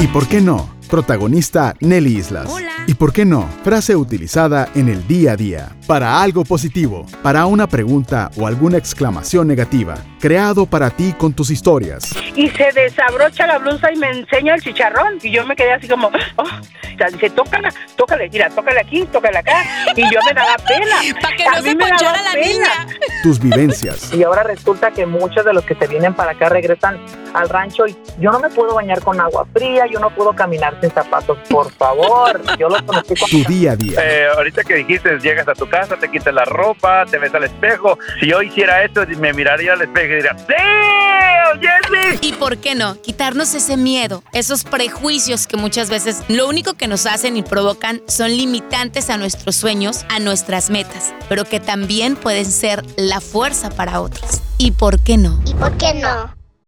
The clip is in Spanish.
¿Y por qué no? Protagonista Nelly Islas. Hola. ¿Y por qué no? Frase utilizada en el día a día. Para algo positivo, para una pregunta o alguna exclamación negativa. Creado para ti con tus historias. y se desabrocha la blusa y me enseña el chicharrón. Y yo me quedé así como, oh. O sea, dice, tócala, tócale, mira, tócale aquí, tócale acá. Y yo me daba pena. Para que A no mí se ponchara la pena. niña. Tus vivencias. Y ahora resulta que muchos de los que se vienen para acá regresan al rancho y yo no me puedo bañar con agua fría, yo no puedo caminar sin zapatos, por favor. Yo lo conocí con Tu día a día. Eh, ahorita que dijiste, llegas a tu casa, te quitas la ropa, te ves al espejo. Si yo hiciera esto, me miraría al espejo y diría, ¡Sí! ¡Jessy! ¿Y por qué no? Quitarnos ese miedo, esos prejuicios que muchas veces lo único que nos hacen y provocan son limitantes a nuestros sueños, a nuestras metas, pero que también pueden ser la fuerza para otros. ¿Y por qué no? ¿Y por qué no?